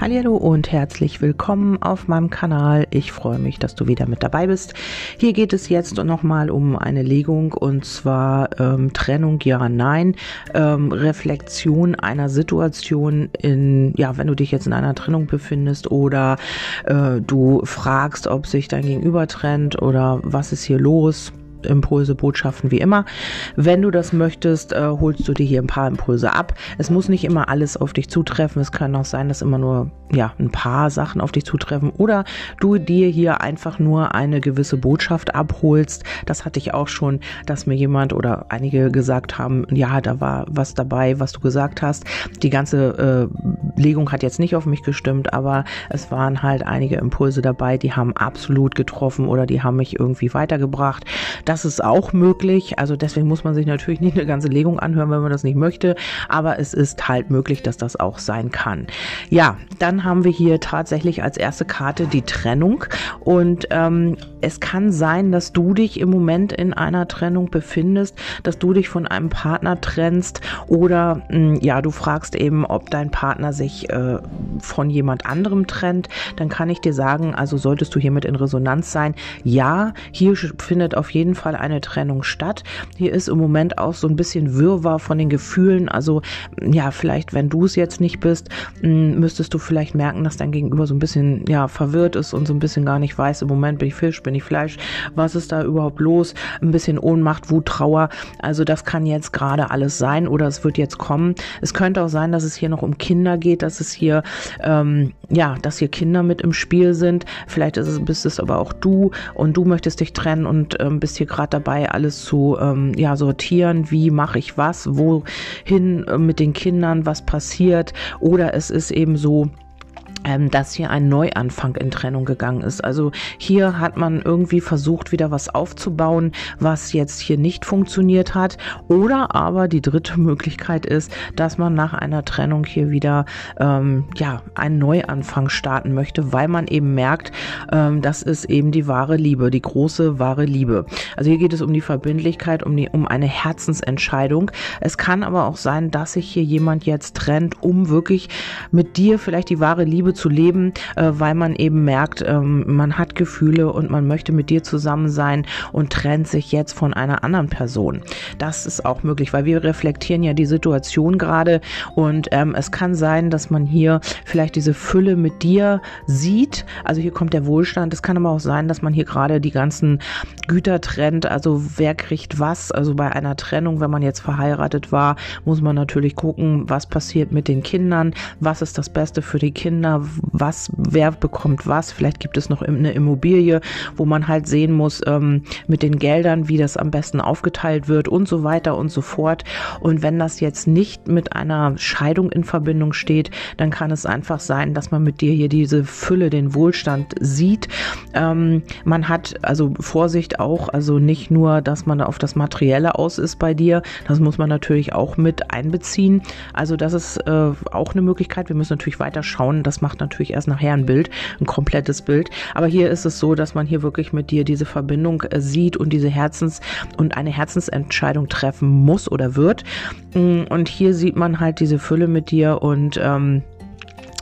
Hallo und herzlich willkommen auf meinem Kanal. Ich freue mich, dass du wieder mit dabei bist. Hier geht es jetzt nochmal um eine Legung und zwar ähm, Trennung ja, nein, ähm, Reflexion einer Situation in, ja, wenn du dich jetzt in einer Trennung befindest oder äh, du fragst, ob sich dein Gegenüber trennt oder was ist hier los. Impulse, Botschaften wie immer. Wenn du das möchtest, äh, holst du dir hier ein paar Impulse ab. Es muss nicht immer alles auf dich zutreffen. Es kann auch sein, dass immer nur ja ein paar Sachen auf dich zutreffen oder du dir hier einfach nur eine gewisse Botschaft abholst. Das hatte ich auch schon, dass mir jemand oder einige gesagt haben, ja, da war was dabei, was du gesagt hast. Die ganze äh, Legung hat jetzt nicht auf mich gestimmt, aber es waren halt einige Impulse dabei, die haben absolut getroffen oder die haben mich irgendwie weitergebracht. Das ist auch möglich. Also deswegen muss man sich natürlich nicht eine ganze Legung anhören, wenn man das nicht möchte. Aber es ist halt möglich, dass das auch sein kann. Ja, dann haben wir hier tatsächlich als erste Karte die Trennung. Und ähm, es kann sein, dass du dich im Moment in einer Trennung befindest, dass du dich von einem Partner trennst oder mh, hm, ja, du fragst eben, ob dein Partner sich äh, von jemand anderem trennt. Dann kann ich dir sagen, also solltest du hiermit in Resonanz sein. Ja, hier findet auf jeden Fall eine Trennung statt. Hier ist im Moment auch so ein bisschen Wirrwarr von den Gefühlen. Also ja, vielleicht, wenn du es jetzt nicht bist, müsstest du vielleicht merken, dass dein Gegenüber so ein bisschen ja verwirrt ist und so ein bisschen gar nicht weiß, im Moment bin ich Fisch, bin ich Fleisch, was ist da überhaupt los? Ein bisschen Ohnmacht, Wut, Trauer. Also das kann jetzt gerade alles sein oder es wird jetzt kommen. Es könnte auch sein, dass es hier noch um Kinder geht, dass es hier ähm, ja, dass hier Kinder mit im Spiel sind. Vielleicht ist es, bist es aber auch du und du möchtest dich trennen und ähm, bist hier gerade dabei, alles zu ähm, ja, sortieren. Wie mache ich was? Wohin äh, mit den Kindern? Was passiert? Oder es ist eben so, ähm, dass hier ein Neuanfang in Trennung gegangen ist. Also hier hat man irgendwie versucht, wieder was aufzubauen, was jetzt hier nicht funktioniert hat. Oder aber die dritte Möglichkeit ist, dass man nach einer Trennung hier wieder ähm, ja einen Neuanfang starten möchte, weil man eben merkt, ähm, das ist eben die wahre Liebe, die große wahre Liebe. Also hier geht es um die Verbindlichkeit, um die um eine Herzensentscheidung. Es kann aber auch sein, dass sich hier jemand jetzt trennt, um wirklich mit dir vielleicht die wahre Liebe zu leben, äh, weil man eben merkt, ähm, man hat Gefühle und man möchte mit dir zusammen sein und trennt sich jetzt von einer anderen Person. Das ist auch möglich, weil wir reflektieren ja die Situation gerade und ähm, es kann sein, dass man hier vielleicht diese Fülle mit dir sieht. Also hier kommt der Wohlstand. Es kann aber auch sein, dass man hier gerade die ganzen Güter trennt. Also wer kriegt was? Also bei einer Trennung, wenn man jetzt verheiratet war, muss man natürlich gucken, was passiert mit den Kindern, was ist das Beste für die Kinder, was, wer bekommt was. Vielleicht gibt es noch eine Immobilie, wo man halt sehen muss ähm, mit den Geldern, wie das am besten aufgeteilt wird und so weiter und so fort. Und wenn das jetzt nicht mit einer Scheidung in Verbindung steht, dann kann es einfach sein, dass man mit dir hier diese Fülle, den Wohlstand sieht. Ähm, man hat also Vorsicht auch, also nicht nur, dass man auf das Materielle aus ist bei dir, das muss man natürlich auch mit einbeziehen. Also das ist äh, auch eine Möglichkeit. Wir müssen natürlich weiter schauen. Das macht macht natürlich erst nachher ein Bild, ein komplettes Bild. Aber hier ist es so, dass man hier wirklich mit dir diese Verbindung äh, sieht und diese Herzens- und eine Herzensentscheidung treffen muss oder wird. Mm, und hier sieht man halt diese Fülle mit dir und ähm,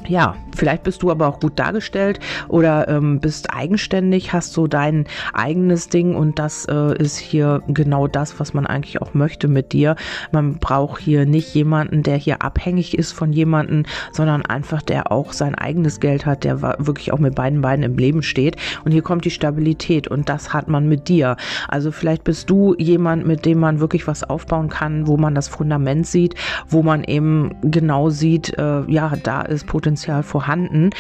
ja, vielleicht bist du aber auch gut dargestellt oder ähm, bist eigenständig, hast so dein eigenes Ding und das äh, ist hier genau das, was man eigentlich auch möchte mit dir. Man braucht hier nicht jemanden, der hier abhängig ist von jemanden, sondern einfach der auch sein eigenes Geld hat, der wirklich auch mit beiden Beinen im Leben steht. Und hier kommt die Stabilität und das hat man mit dir. Also vielleicht bist du jemand, mit dem man wirklich was aufbauen kann, wo man das Fundament sieht, wo man eben genau sieht, äh, ja, da ist Potenzial Potenzial vorhanden.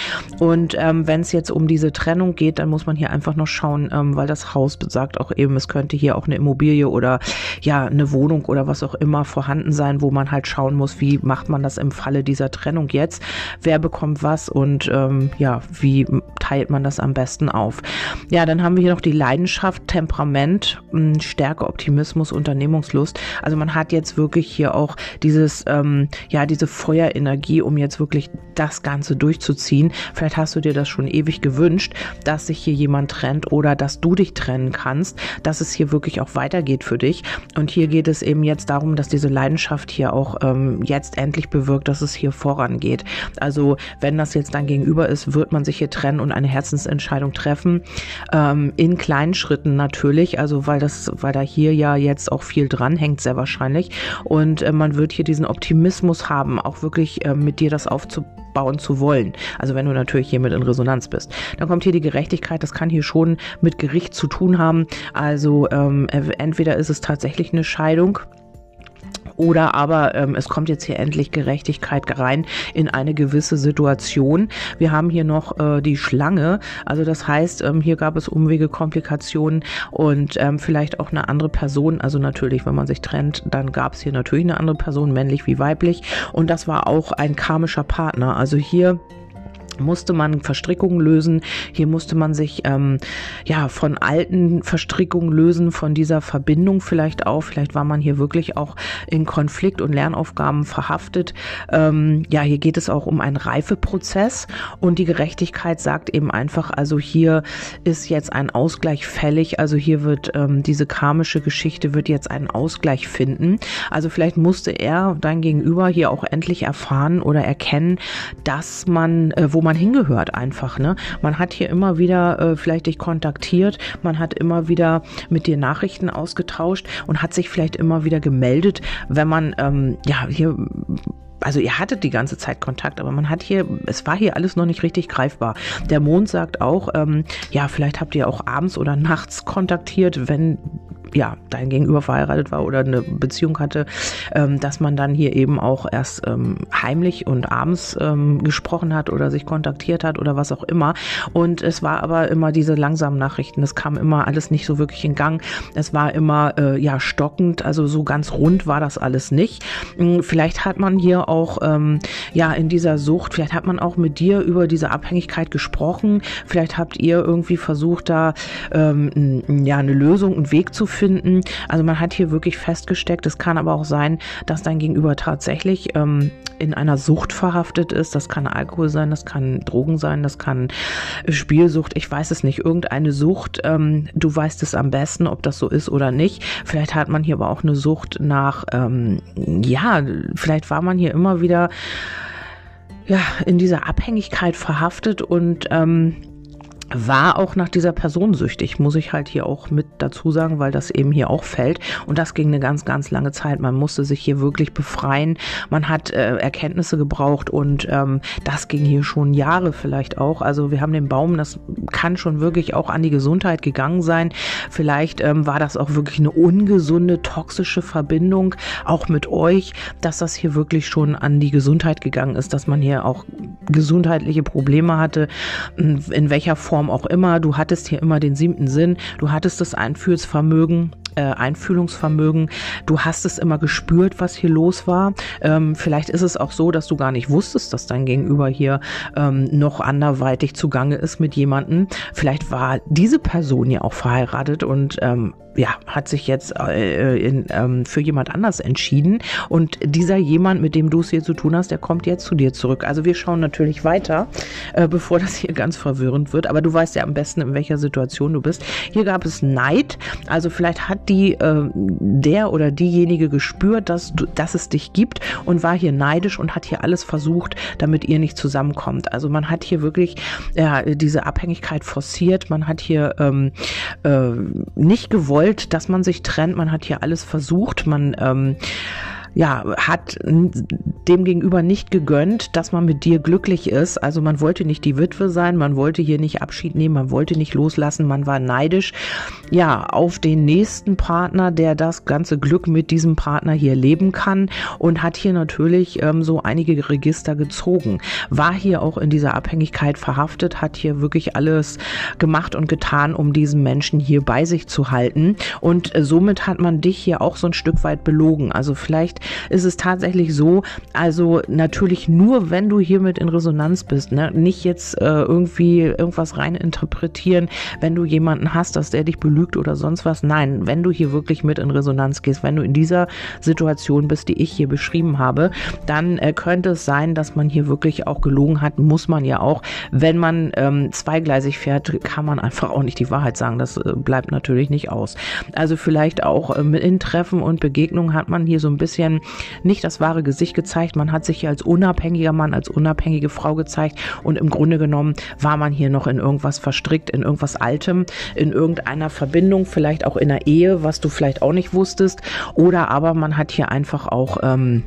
Und ähm, wenn es jetzt um diese Trennung geht, dann muss man hier einfach noch schauen, ähm, weil das Haus besagt auch eben, es könnte hier auch eine Immobilie oder ja eine Wohnung oder was auch immer vorhanden sein, wo man halt schauen muss, wie macht man das im Falle dieser Trennung jetzt, wer bekommt was und ähm, ja, wie teilt man das am besten auf. Ja, dann haben wir hier noch die Leidenschaft, Temperament, hm, Stärke, Optimismus, Unternehmungslust. Also man hat jetzt wirklich hier auch dieses, ähm, ja, diese Feuerenergie, um jetzt wirklich das Ganze durchzuziehen. Vielleicht hast du dir das schon ewig gewünscht, dass sich hier jemand trennt oder dass du dich trennen kannst, dass es hier wirklich auch weitergeht für dich. Und hier geht es eben jetzt darum, dass diese Leidenschaft hier auch ähm, jetzt endlich bewirkt, dass es hier vorangeht. Also wenn das jetzt dann gegenüber ist, wird man sich hier trennen und eine Herzensentscheidung treffen. Ähm, in kleinen Schritten natürlich, also weil das, weil da hier ja jetzt auch viel dran hängt, sehr wahrscheinlich. Und äh, man wird hier diesen Optimismus haben, auch wirklich äh, mit dir das aufzubauen zu wollen. Also wenn du natürlich hiermit in Resonanz bist. Dann kommt hier die Gerechtigkeit, das kann hier schon mit Gericht zu tun haben. Also ähm, entweder ist es tatsächlich eine Scheidung oder aber ähm, es kommt jetzt hier endlich Gerechtigkeit rein in eine gewisse Situation. Wir haben hier noch äh, die Schlange, also das heißt, ähm, hier gab es Umwege, Komplikationen und ähm, vielleicht auch eine andere Person. Also natürlich, wenn man sich trennt, dann gab es hier natürlich eine andere Person, männlich wie weiblich. Und das war auch ein karmischer Partner. Also hier musste man Verstrickungen lösen. Hier musste man sich ähm, ja von alten Verstrickungen lösen, von dieser Verbindung vielleicht auch. Vielleicht war man hier wirklich auch in Konflikt und Lernaufgaben verhaftet. Ähm, ja, hier geht es auch um einen Reifeprozess und die Gerechtigkeit sagt eben einfach, also hier ist jetzt ein Ausgleich fällig. Also hier wird ähm, diese karmische Geschichte wird jetzt einen Ausgleich finden. Also vielleicht musste er dein Gegenüber hier auch endlich erfahren oder erkennen, dass man, äh, wo man hingehört einfach. Ne? Man hat hier immer wieder äh, vielleicht dich kontaktiert, man hat immer wieder mit dir Nachrichten ausgetauscht und hat sich vielleicht immer wieder gemeldet, wenn man ähm, ja hier also ihr hattet die ganze Zeit Kontakt, aber man hat hier, es war hier alles noch nicht richtig greifbar. Der Mond sagt auch, ähm, ja, vielleicht habt ihr auch abends oder nachts kontaktiert, wenn ja, dein Gegenüber verheiratet war oder eine Beziehung hatte, ähm, dass man dann hier eben auch erst ähm, heimlich und abends ähm, gesprochen hat oder sich kontaktiert hat oder was auch immer. Und es war aber immer diese langsamen Nachrichten. Es kam immer alles nicht so wirklich in Gang. Es war immer äh, ja stockend, also so ganz rund war das alles nicht. Hm, vielleicht hat man hier auch ähm, ja in dieser Sucht, vielleicht hat man auch mit dir über diese Abhängigkeit gesprochen. Vielleicht habt ihr irgendwie versucht, da ähm, ja eine Lösung, einen Weg zu finden finden. Also man hat hier wirklich festgesteckt. Es kann aber auch sein, dass dein Gegenüber tatsächlich ähm, in einer Sucht verhaftet ist. Das kann Alkohol sein, das kann Drogen sein, das kann Spielsucht. Ich weiß es nicht. Irgendeine Sucht. Ähm, du weißt es am besten, ob das so ist oder nicht. Vielleicht hat man hier aber auch eine Sucht nach, ähm, ja, vielleicht war man hier immer wieder ja, in dieser Abhängigkeit verhaftet und ähm, war auch nach dieser Person süchtig, muss ich halt hier auch mit dazu sagen, weil das eben hier auch fällt. Und das ging eine ganz, ganz lange Zeit. Man musste sich hier wirklich befreien. Man hat äh, Erkenntnisse gebraucht und ähm, das ging hier schon Jahre vielleicht auch. Also wir haben den Baum, das kann schon wirklich auch an die Gesundheit gegangen sein. Vielleicht ähm, war das auch wirklich eine ungesunde, toxische Verbindung, auch mit euch, dass das hier wirklich schon an die Gesundheit gegangen ist, dass man hier auch gesundheitliche Probleme hatte, in welcher Form Form auch immer. Du hattest hier immer den siebten Sinn, du hattest das Einfühlsvermögen, äh, Einfühlungsvermögen. Du hast es immer gespürt, was hier los war. Ähm, vielleicht ist es auch so, dass du gar nicht wusstest, dass dein Gegenüber hier ähm, noch anderweitig zugange ist mit jemandem. Vielleicht war diese Person ja auch verheiratet und ähm, ja, hat sich jetzt äh, in, ähm, für jemand anders entschieden. Und dieser jemand, mit dem du es hier zu tun hast, der kommt jetzt zu dir zurück. Also wir schauen natürlich weiter, äh, bevor das hier ganz verwirrend wird. Aber du weißt ja am besten, in welcher Situation du bist. Hier gab es Neid. Also vielleicht hat die äh, der oder diejenige gespürt, dass, du, dass es dich gibt und war hier neidisch und hat hier alles versucht, damit ihr nicht zusammenkommt. Also man hat hier wirklich ja, diese Abhängigkeit forciert. Man hat hier ähm, äh, nicht gewollt, gewollt, dass man sich trennt. Man hat hier alles versucht. Man ähm, ja, hat dem gegenüber nicht gegönnt, dass man mit dir glücklich ist. Also man wollte nicht die Witwe sein, man wollte hier nicht Abschied nehmen, man wollte nicht loslassen, man war neidisch, ja, auf den nächsten Partner, der das ganze Glück mit diesem Partner hier leben kann und hat hier natürlich ähm, so einige Register gezogen. War hier auch in dieser Abhängigkeit verhaftet, hat hier wirklich alles gemacht und getan, um diesen Menschen hier bei sich zu halten. Und äh, somit hat man dich hier auch so ein Stück weit belogen. Also vielleicht ist es tatsächlich so, also natürlich nur, wenn du hiermit in Resonanz bist, ne? nicht jetzt äh, irgendwie irgendwas rein interpretieren, wenn du jemanden hast, dass der dich belügt oder sonst was. Nein, wenn du hier wirklich mit in Resonanz gehst, wenn du in dieser Situation bist, die ich hier beschrieben habe, dann äh, könnte es sein, dass man hier wirklich auch gelogen hat, muss man ja auch. Wenn man ähm, zweigleisig fährt, kann man einfach auch nicht die Wahrheit sagen. Das äh, bleibt natürlich nicht aus. Also vielleicht auch ähm, in Treffen und Begegnungen hat man hier so ein bisschen nicht das wahre Gesicht gezeigt. Man hat sich hier als unabhängiger Mann, als unabhängige Frau gezeigt und im Grunde genommen war man hier noch in irgendwas verstrickt, in irgendwas Altem, in irgendeiner Verbindung, vielleicht auch in einer Ehe, was du vielleicht auch nicht wusstest. Oder aber man hat hier einfach auch ähm,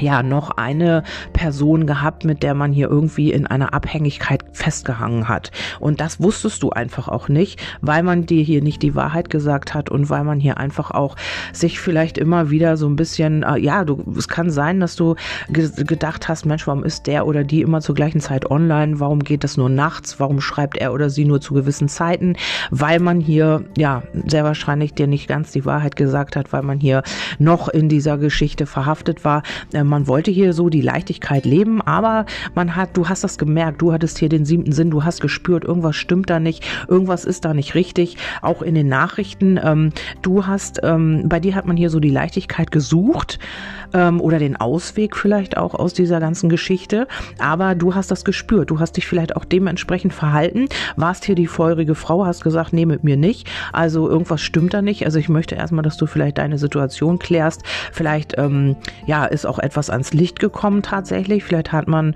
ja noch eine Person gehabt, mit der man hier irgendwie in einer Abhängigkeit festgehangen hat. Und das wusstest du einfach auch nicht, weil man dir hier nicht die Wahrheit gesagt hat und weil man hier einfach auch sich vielleicht immer wieder so ein bisschen, äh, ja, du, es kann sein, dass du ge gedacht hast, Mensch, warum ist der oder die immer zur gleichen Zeit online? Warum geht das nur nachts? Warum schreibt er oder sie nur zu gewissen Zeiten? Weil man hier, ja, sehr wahrscheinlich dir nicht ganz die Wahrheit gesagt hat, weil man hier noch in dieser Geschichte verhaftet war. Ähm, man wollte hier so die Leichtigkeit leben, aber man hat, du hast das gemerkt, du hattest hier den siebten Sinn, du hast gespürt, irgendwas stimmt da nicht, irgendwas ist da nicht richtig. Auch in den Nachrichten, ähm, du hast, ähm, bei dir hat man hier so die Leichtigkeit gesucht ähm, oder den Ausweg vielleicht auch aus dieser ganzen Geschichte, aber du hast das gespürt, du hast dich vielleicht auch dementsprechend verhalten, warst hier die feurige Frau, hast gesagt, nee, mit mir nicht, also irgendwas stimmt da nicht, also ich möchte erstmal, dass du vielleicht deine Situation klärst, vielleicht, ähm, ja, ist auch etwas ans Licht gekommen tatsächlich. Vielleicht hat man,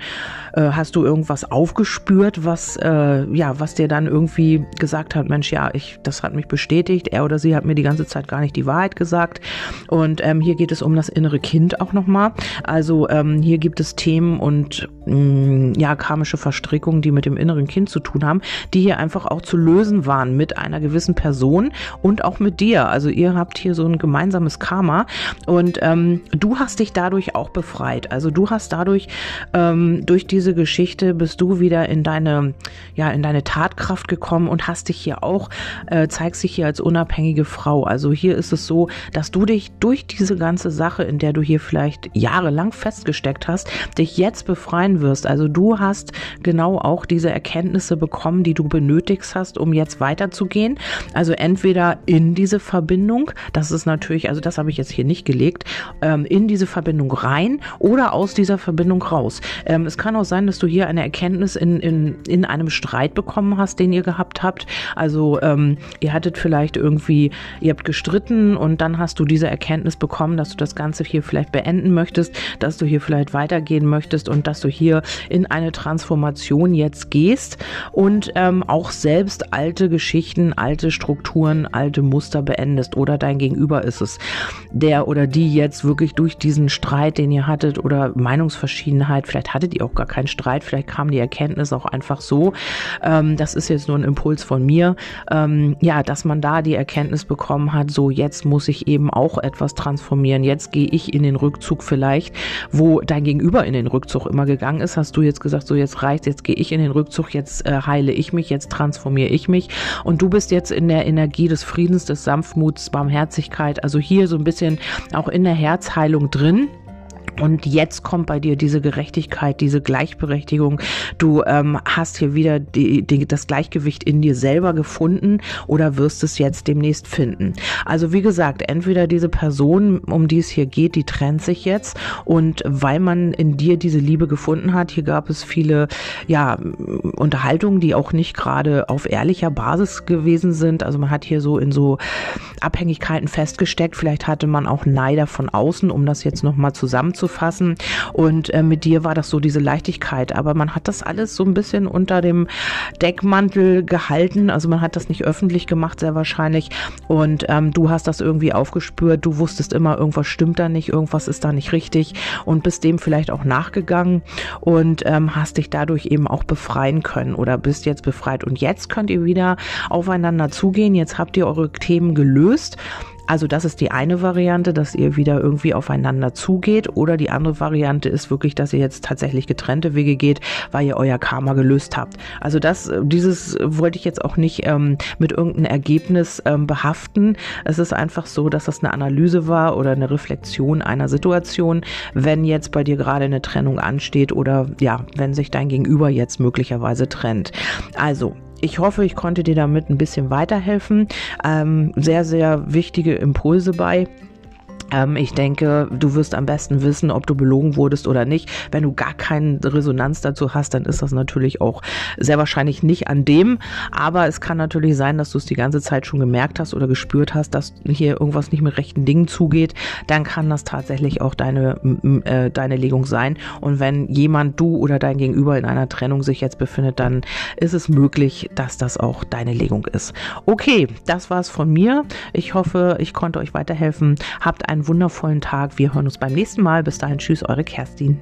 äh, hast du irgendwas aufgespürt, was, äh, ja, was dir dann irgendwie gesagt hat, Mensch, ja, ich, das hat mich bestätigt. Er oder sie hat mir die ganze Zeit gar nicht die Wahrheit gesagt. Und ähm, hier geht es um das innere Kind auch nochmal. Also ähm, hier gibt es Themen und ja, karmische Verstrickungen, die mit dem inneren Kind zu tun haben, die hier einfach auch zu lösen waren mit einer gewissen Person und auch mit dir. Also ihr habt hier so ein gemeinsames Karma und ähm, du hast dich dadurch auch befreit. Also du hast dadurch, ähm, durch diese Geschichte bist du wieder in deine, ja, in deine Tatkraft gekommen und hast dich hier auch, äh, zeigst dich hier als unabhängige Frau. Also hier ist es so, dass du dich durch diese ganze Sache, in der du hier vielleicht jahrelang festgesteckt hast, dich jetzt befreien wirst. Also du hast genau auch diese Erkenntnisse bekommen, die du benötigst hast, um jetzt weiterzugehen. Also entweder in diese Verbindung, das ist natürlich, also das habe ich jetzt hier nicht gelegt, ähm, in diese Verbindung rein rein oder aus dieser Verbindung raus. Ähm, es kann auch sein, dass du hier eine Erkenntnis in, in, in einem Streit bekommen hast, den ihr gehabt habt. Also ähm, ihr hattet vielleicht irgendwie, ihr habt gestritten und dann hast du diese Erkenntnis bekommen, dass du das Ganze hier vielleicht beenden möchtest, dass du hier vielleicht weitergehen möchtest und dass du hier in eine Transformation jetzt gehst und ähm, auch selbst alte Geschichten, alte Strukturen, alte Muster beendest oder dein Gegenüber ist es, der oder die jetzt wirklich durch diesen Streit, den ihr hattet oder Meinungsverschiedenheit, vielleicht hattet ihr auch gar keinen Streit, vielleicht kam die Erkenntnis auch einfach so, ähm, das ist jetzt nur ein Impuls von mir, ähm, ja, dass man da die Erkenntnis bekommen hat, so jetzt muss ich eben auch etwas transformieren, jetzt gehe ich in den Rückzug vielleicht, wo dein Gegenüber in den Rückzug immer gegangen ist, hast du jetzt gesagt, so jetzt reicht, jetzt gehe ich in den Rückzug, jetzt äh, heile ich mich, jetzt transformiere ich mich und du bist jetzt in der Energie des Friedens, des Sanftmuts, Barmherzigkeit, also hier so ein bisschen auch in der Herzheilung drin. Und jetzt kommt bei dir diese Gerechtigkeit, diese Gleichberechtigung. Du ähm, hast hier wieder die, die, das Gleichgewicht in dir selber gefunden oder wirst es jetzt demnächst finden. Also wie gesagt, entweder diese Person, um die es hier geht, die trennt sich jetzt und weil man in dir diese Liebe gefunden hat, hier gab es viele ja Unterhaltungen, die auch nicht gerade auf ehrlicher Basis gewesen sind. Also man hat hier so in so Abhängigkeiten festgesteckt. Vielleicht hatte man auch Neider von außen, um das jetzt nochmal zusammenzufassen fassen. Und äh, mit dir war das so diese Leichtigkeit. Aber man hat das alles so ein bisschen unter dem Deckmantel gehalten. Also man hat das nicht öffentlich gemacht, sehr wahrscheinlich. Und ähm, du hast das irgendwie aufgespürt. Du wusstest immer, irgendwas stimmt da nicht, irgendwas ist da nicht richtig und bist dem vielleicht auch nachgegangen und ähm, hast dich dadurch eben auch befreien können oder bist jetzt befreit. Und jetzt könnt ihr wieder aufeinander zugehen. Jetzt habt ihr eure Themen gelöst Also das ist die eine Variante, dass ihr wieder irgendwie aufeinander zugeht oder die andere Variante ist wirklich, dass ihr jetzt tatsächlich getrennte Wege geht, weil ihr euer Karma gelöst habt. Also das, dieses wollte ich jetzt auch nicht ähm, mit irgendeinem Ergebnis ähm, behaften. Es ist einfach so, dass das eine Analyse war oder eine Reflexion einer Situation, wenn jetzt bei dir gerade eine Trennung ansteht oder ja, wenn sich dein Gegenüber jetzt möglicherweise trennt. Also ich hoffe, ich konnte dir damit ein bisschen weiterhelfen. Ähm, sehr, sehr wichtige Impulse bei. Ähm, ich denke, du wirst am besten wissen, ob du belogen wurdest oder nicht. Wenn du gar keine Resonanz dazu hast, dann ist das natürlich auch sehr wahrscheinlich nicht an dem. Aber es kann natürlich sein, dass du es die ganze Zeit schon gemerkt hast oder gespürt hast, dass hier irgendwas nicht mit rechten Dingen zugeht. Dann kann das tatsächlich auch deine, äh, deine Legung sein. Und wenn jemand, du oder dein Gegenüber in einer Trennung sich jetzt befindet, dann ist es möglich, dass das auch deine Legung ist. Okay, das war's von mir. Ich hoffe, ich konnte euch weiterhelfen. Habt einen wundervollen Tag. Wir hören uns beim nächsten Mal. Bis dahin, tschüss, eure Kerstin.